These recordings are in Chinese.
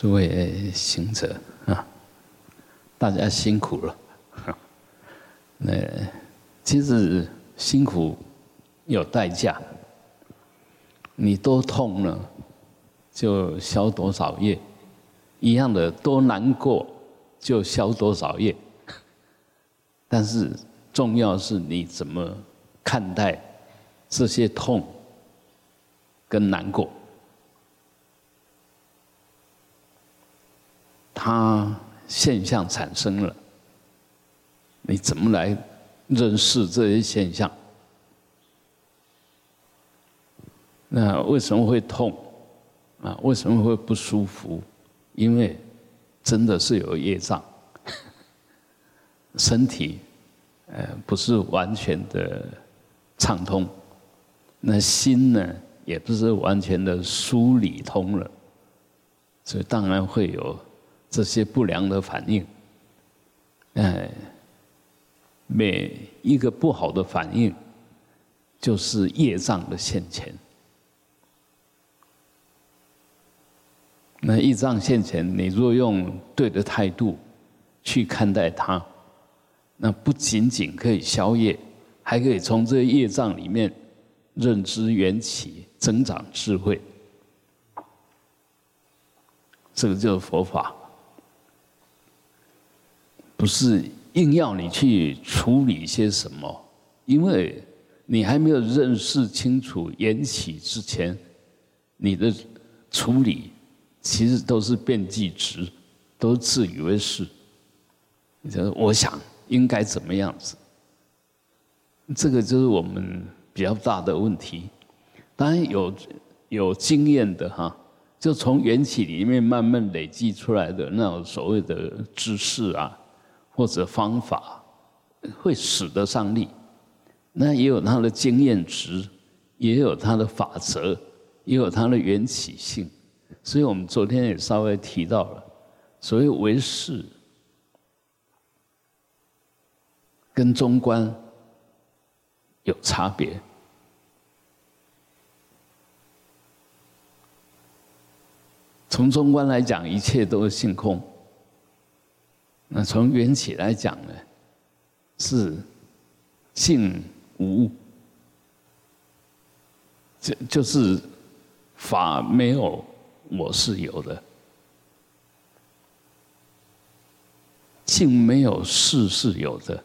诸位行者啊，大家辛苦了。那其实辛苦有代价，你多痛呢，就消多少业；一样的多难过，就消多少业。但是重要是你怎么看待这些痛跟难过。它现象产生了，你怎么来认识这些现象？那为什么会痛？啊，为什么会不舒服？因为真的是有业障，身体呃不是完全的畅通，那心呢也不是完全的梳理通了，所以当然会有。这些不良的反应，哎，每一个不好的反应，就是业障的现前。那业障现前，你若用对的态度去看待它，那不仅仅可以消业，还可以从这业障里面认知缘起，增长智慧。这个就是佛法。不是硬要你去处理些什么，因为你还没有认识清楚缘起之前，你的处理其实都是变计值，都自以为是。就是我想应该怎么样子，这个就是我们比较大的问题。当然有有经验的哈，就从缘起里面慢慢累积出来的那种所谓的知识啊。或者方法会使得上力，那也有它的经验值，也有它的法则，也有它的缘起性。所以我们昨天也稍微提到了，所谓唯识跟中观有差别。从中观来讲，一切都是性空。那从缘起来讲呢，是性无，就就是法没有我是有的，性没有事是有的，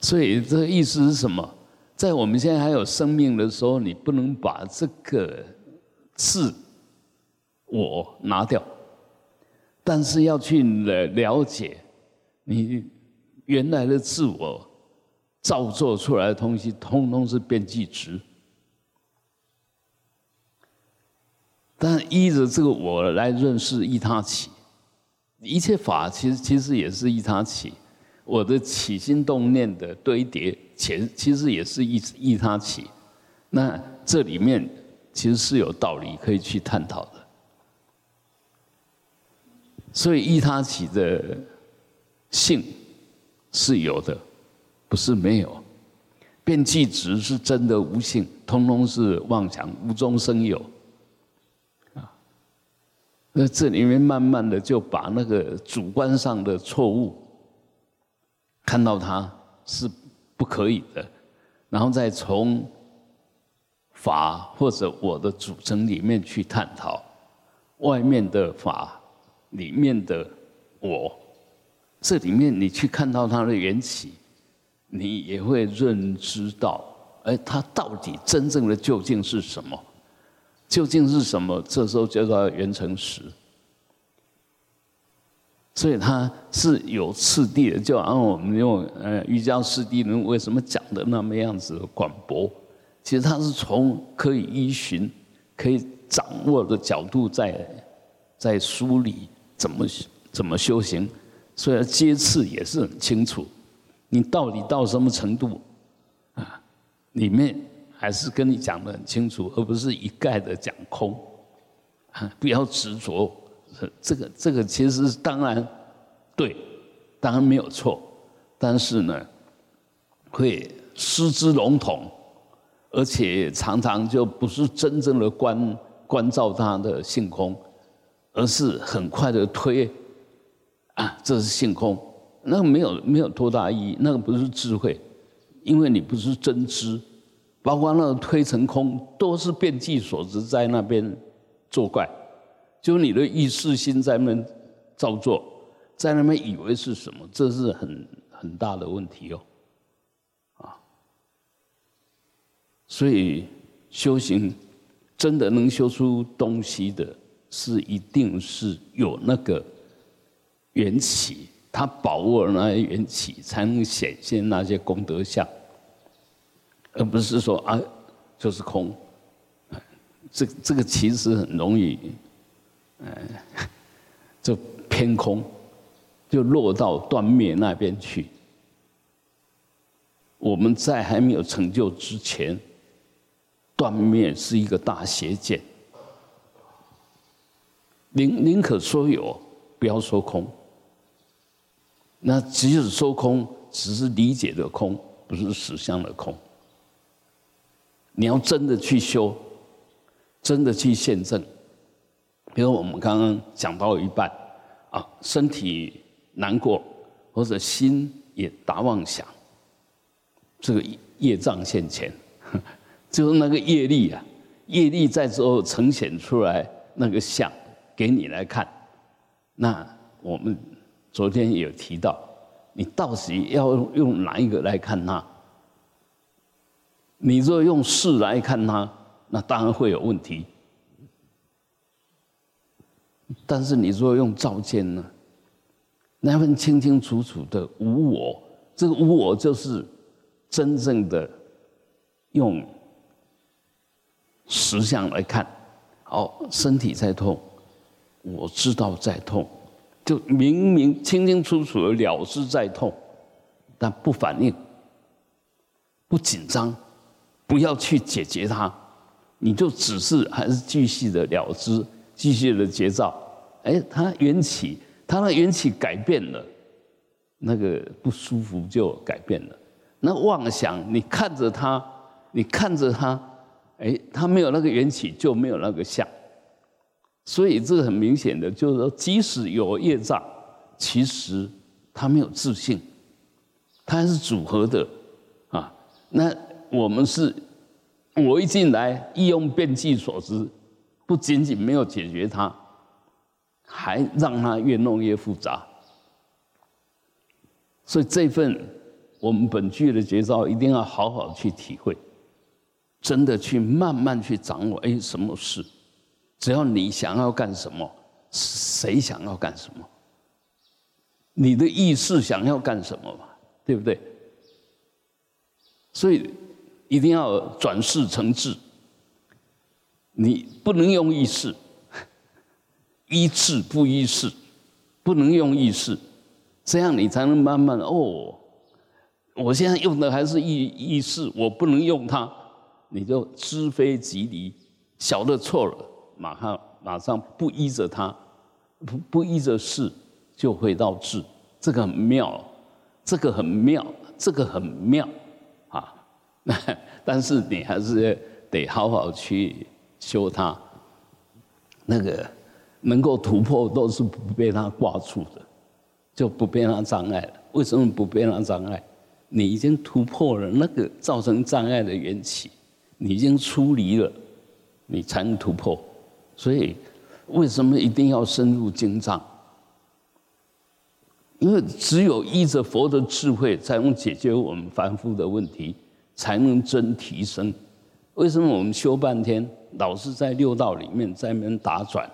所以这意思是什么？在我们现在还有生命的时候，你不能把这个是我拿掉，但是要去了了解。你原来的自我造作出来的东西，通通是边际值。但依着这个我来认识一他起，一切法其实其实也是一他起。我的起心动念的堆叠，其其实也是一一他起。那这里面其实是有道理可以去探讨的。所以一他起的。性是有的，不是没有。变气值是真的无性，通通是妄想，无中生有。啊，那这里面慢慢的就把那个主观上的错误看到它是不可以的，然后再从法或者我的组成里面去探讨外面的法里面的我。这里面你去看到它的缘起，你也会认知到，哎，它到底真正的究竟是什么？究竟是什么？这时候叫做缘成实。所以它是有次第的，就按我们用呃瑜伽师地论为什么讲的那么样子广博？其实它是从可以依循、可以掌握的角度在在梳理怎么怎么修行。所以接次也是很清楚，你到底到什么程度啊？里面还是跟你讲的很清楚，而不是一概的讲空啊！不要执着，这个这个其实当然对，当然没有错，但是呢，会失之笼统，而且常常就不是真正的关关照他的性空，而是很快的推啊，这是性空，那个没有没有多大意义，那个不是智慧，因为你不是真知，包括那个推成空，都是变计所知在那边作怪，就你的意识心在那边造作，在那边以为是什么，这是很很大的问题哦，啊，所以修行真的能修出东西的。是一定是有那个缘起，他把握那些缘起，才能显现那些功德相，而不是说啊，就是空。这这个其实很容易，嗯，就偏空，就落到断灭那边去。我们在还没有成就之前，断灭是一个大邪见。宁宁可说有，不要说空。那即使说空，只是理解的空，不是实相的空。你要真的去修，真的去现证。比如我们刚刚讲到一半，啊，身体难过，或者心也打妄想，这个业障现前，就是那个业力啊，业力在之后呈现出来那个相。给你来看，那我们昨天有提到，你到底要用哪一个来看它？你若用事来看它，那当然会有问题。但是你若用照见呢，那份清清楚楚的无我，这个无我就是真正的用实相来看，好，身体在痛。我知道在痛，就明明清清楚楚的了知在痛，但不反应，不紧张，不要去解决它，你就只是还是继续的了知，继续的节照。哎，它缘起，它的缘起改变了，那个不舒服就改变了。那妄想，你看着它，你看着它，哎，它没有那个缘起，就没有那个相。所以这个很明显的，就是说，即使有业障，其实他没有自信，他还是组合的，啊，那我们是，我一进来，一用变计所知，不仅仅没有解决它，还让它越弄越复杂。所以这份我们本具的绝招，一定要好好去体会，真的去慢慢去掌握，哎，什么事？只要你想要干什么，谁想要干什么？你的意识想要干什么嘛？对不对？所以一定要转世成智。你不能用意识，依智不依事，不能用意识，这样你才能慢慢哦。我现在用的还是意意识，我不能用它，你就知非即离，晓得错了。马上马上不依着他，不不依着事，就会到智，这个很妙，这个很妙，这个很妙，啊！那 但是你还是得好好去修它，那个能够突破都是不被它挂住的，就不被它障碍了。为什么不被它障碍？你已经突破了那个造成障碍的缘起，你已经出离了，你才能突破。所以，为什么一定要深入经藏？因为只有依着佛的智慧，才能解决我们凡夫的问题，才能真提升。为什么我们修半天，老是在六道里面在那边打转？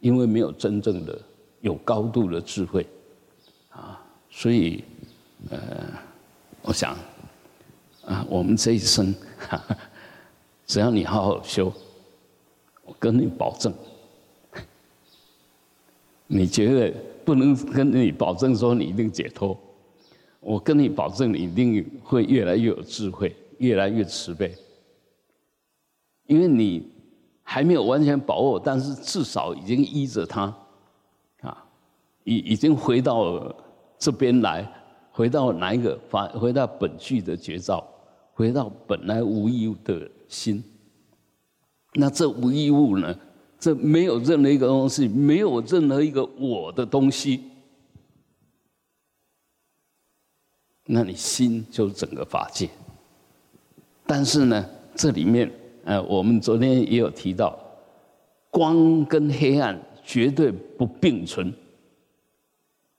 因为没有真正的有高度的智慧啊！所以，呃，我想，啊，我们这一生，只要你好好修。我跟你保证，你觉得不能跟你保证说你一定解脱？我跟你保证，你一定会越来越有智慧，越来越慈悲。因为你还没有完全把握，但是至少已经依着他，啊，已已经回到这边来，回到哪一个法？回到本具的绝招，回到本来无一的心。那这无一物呢，这没有任何一个东西，没有任何一个我的东西，那你心就是整个法界。但是呢，这里面，呃，我们昨天也有提到，光跟黑暗绝对不并存，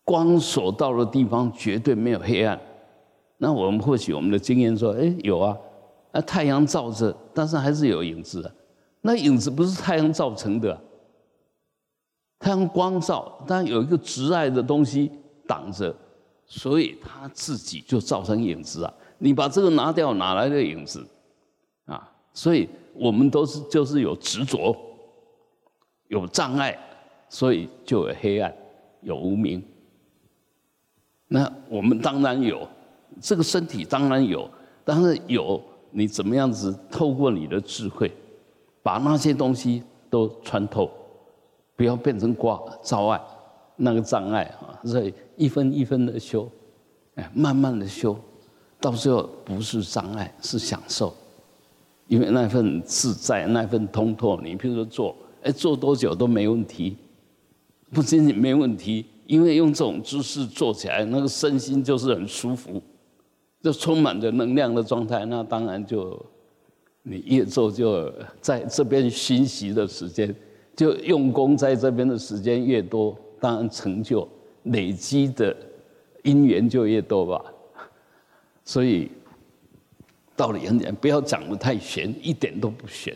光所到的地方绝对没有黑暗。那我们或许我们的经验说，哎，有啊，啊，太阳照着，但是还是有影子啊。那影子不是太阳造成的，太阳光照，但有一个直爱的东西挡着，所以它自己就造成影子啊。你把这个拿掉，哪来的影子？啊，所以我们都是就是有执着，有障碍，所以就有黑暗，有无明。那我们当然有，这个身体当然有，但是有你怎么样子透过你的智慧。把那些东西都穿透，不要变成挂障碍，那个障碍啊，所以一分一分的修，哎，慢慢的修，到最后不是障碍，是享受，因为那份自在，那份通透。你比如说做，哎，做多久都没问题，不仅仅没问题，因为用这种姿势做起来，那个身心就是很舒服，就充满着能量的状态，那当然就。你越做，就在这边熏习的时间，就用功在这边的时间越多，当然成就累积的因缘就越多吧。所以道理很简单，不要讲的太玄，一点都不玄。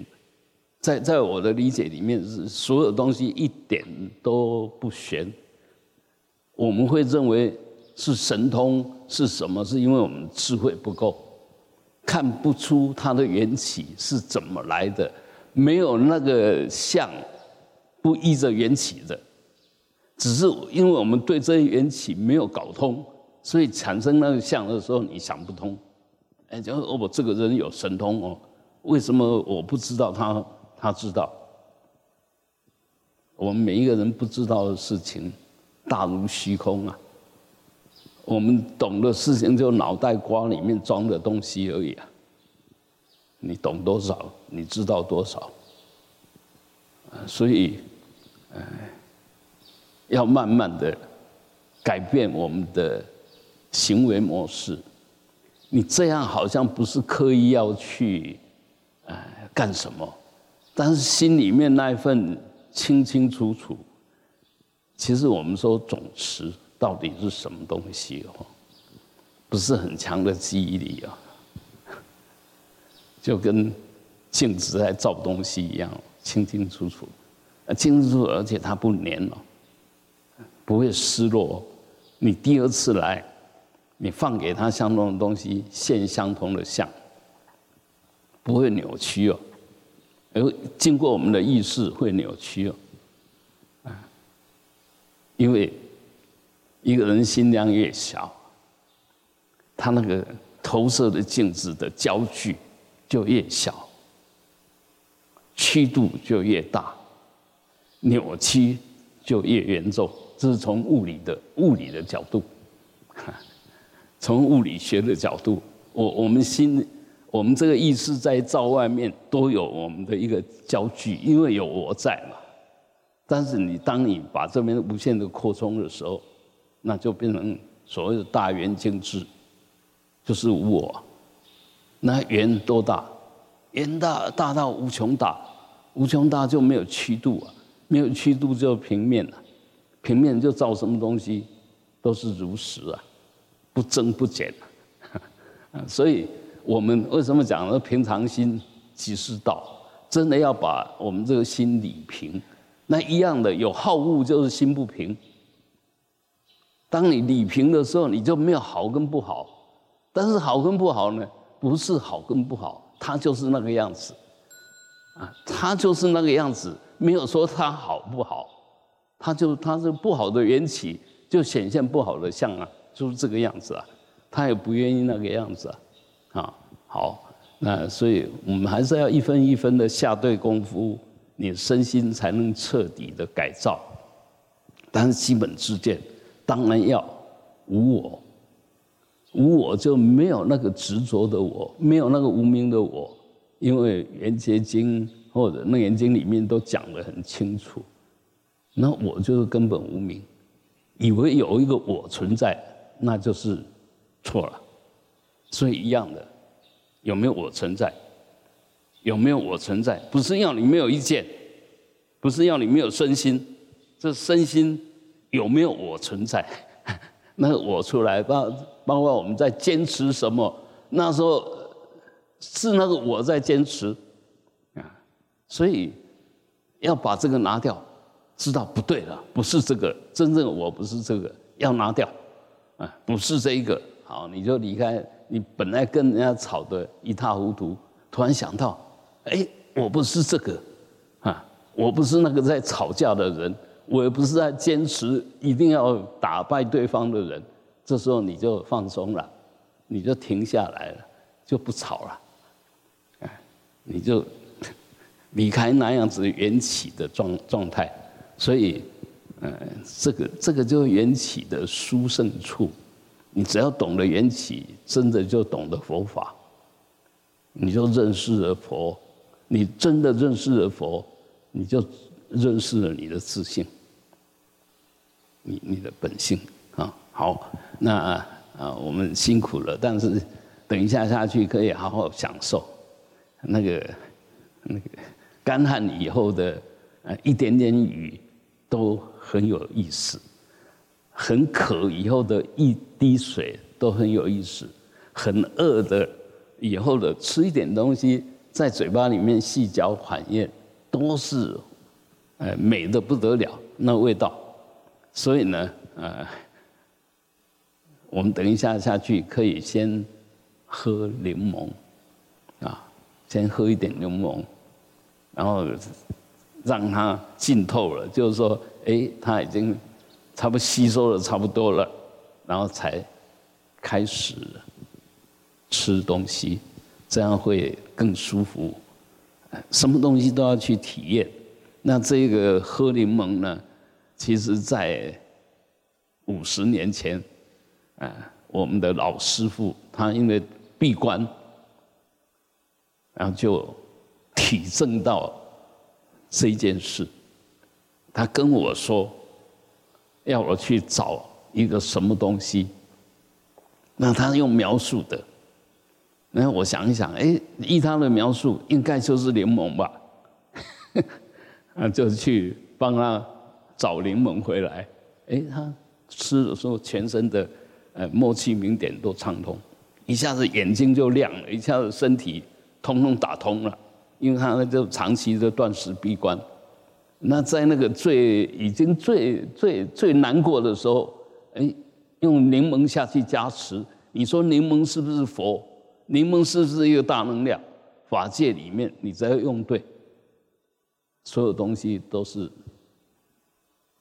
在在我的理解里面，是所有东西一点都不玄。我们会认为是神通是什么？是因为我们智慧不够。看不出它的缘起是怎么来的，没有那个相，不依着缘起的，只是因为我们对这些缘起没有搞通，所以产生那个相的时候你想不通，哎，就哦我这个人有神通哦，为什么我不知道他他知道？我们每一个人不知道的事情，大如虚空啊。我们懂的事情就脑袋瓜里面装的东西而已啊！你懂多少？你知道多少？所以，要慢慢的改变我们的行为模式。你这样好像不是刻意要去，干什么？但是心里面那一份清清楚楚。其实我们说总持。到底是什么东西哦？不是很强的记忆力啊，就跟镜子在照东西一样，清清楚楚，清清楚楚，而且它不粘哦，不会失落。你第二次来，你放给他相同的东西，现相同的相，不会扭曲哦。而经过我们的意识会扭曲哦，因为。一个人心量越小，他那个投射的镜子的焦距就越小，曲度就越大，扭曲就越严重。这是从物理的物理的角度，从物理学的角度，我我们心，我们这个意识在照外面都有我们的一个焦距，因为有我在嘛。但是你当你把这边无限的扩充的时候，那就变成所谓的大圆镜智，就是无我。那圆多大？圆大大到无穷大，无穷大就没有曲度啊，没有曲度就平面了，平面就造什么东西都是如实啊，不增不减啊。所以我们为什么讲呢？平常心即是道，真的要把我们这个心理平。那一样的有好恶，就是心不平。当你理平的时候，你就没有好跟不好。但是好跟不好呢，不是好跟不好，它就是那个样子，啊，它就是那个样子，没有说它好不好，它就它是不好的缘起，就显现不好的相啊，就是这个样子啊，他也不愿意那个样子啊，啊，好，那所以我们还是要一分一分的下对功夫，你身心才能彻底的改造，但是基本之见。当然要无我，无我就没有那个执着的我，没有那个无名的我。因为《圆觉经》或者《楞严经》里面都讲得很清楚。那我就是根本无名，以为有一个我存在，那就是错了。所以一样的，有没有我存在？有没有我存在？不是要你没有意见，不是要你没有身心，这身心有没有我存在？那我出来，包包括我们在坚持什么？那时候是那个我在坚持啊，所以要把这个拿掉。知道不对了，不是这个，真正我不是这个，要拿掉，啊，不是这一个，好，你就离开，你本来跟人家吵得一塌糊涂，突然想到，哎，我不是这个，啊，我不是那个在吵架的人，我也不是在坚持一定要打败对方的人，这时候你就放松了，你就停下来了，就不吵了，哎，你就离开那样子缘起的状状态。所以，嗯，这个这个就是缘起的殊胜处。你只要懂得缘起，真的就懂得佛法，你就认识了佛。你真的认识了佛，你就认识了你的自信，你你的本性啊。好，那啊，我们辛苦了，但是等一下下去可以好好享受那个那个干旱以后的呃一点点雨。都很有意思，很渴以后的一滴水都很有意思，很饿的以后的吃一点东西在嘴巴里面细嚼缓咽，都是，呃美的不得了那味道，所以呢，呃，我们等一下下去可以先喝柠檬，啊，先喝一点柠檬，然后。让它浸透了，就是说，哎，它已经差不多吸收的差不多了，然后才开始吃东西，这样会更舒服。什么东西都要去体验。那这个喝柠檬呢，其实在五十年前，啊，我们的老师傅他因为闭关，然后就体证到。这件事，他跟我说，要我去找一个什么东西。那他用描述的，然后我想一想，哎，依他的描述，应该就是柠檬吧？啊，就去帮他找柠檬回来。哎，他吃的时候，全身的呃默契明点都畅通，一下子眼睛就亮了，一下子身体通通打通了。因为他就长期的断食闭关，那在那个最已经最最最难过的时候，哎，用柠檬下去加持，你说柠檬是不是佛？柠檬是不是一个大能量？法界里面，你只要用对，所有东西都是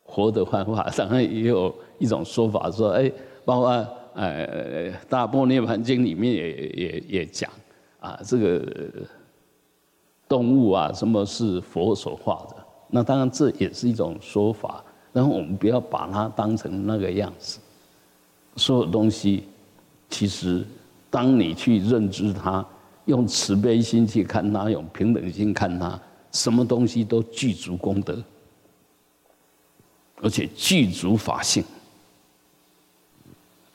活的幻化。当然也有一种说法说，哎，包括呃《大波涅盘经》里面也也也讲啊，这个。动物啊，什么是佛所画的？那当然这也是一种说法，然后我们不要把它当成那个样子。所有东西，其实当你去认知它，用慈悲心去看它，用平等心看它，什么东西都具足功德，而且具足法性，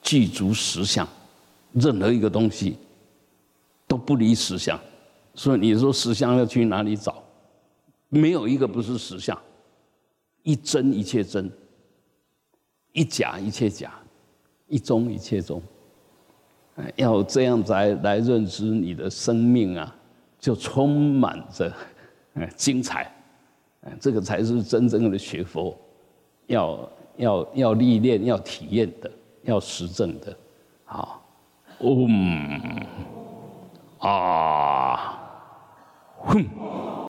具足实相，任何一个东西都不离实相。所以你说实相要去哪里找？没有一个不是实相，一真一切真，一假一切假，一中一切中。要这样来来认知你的生命啊，就充满着精彩。这个才是真正的学佛，要要要历练、要体验的、要实证的。好，嗯，啊。哼。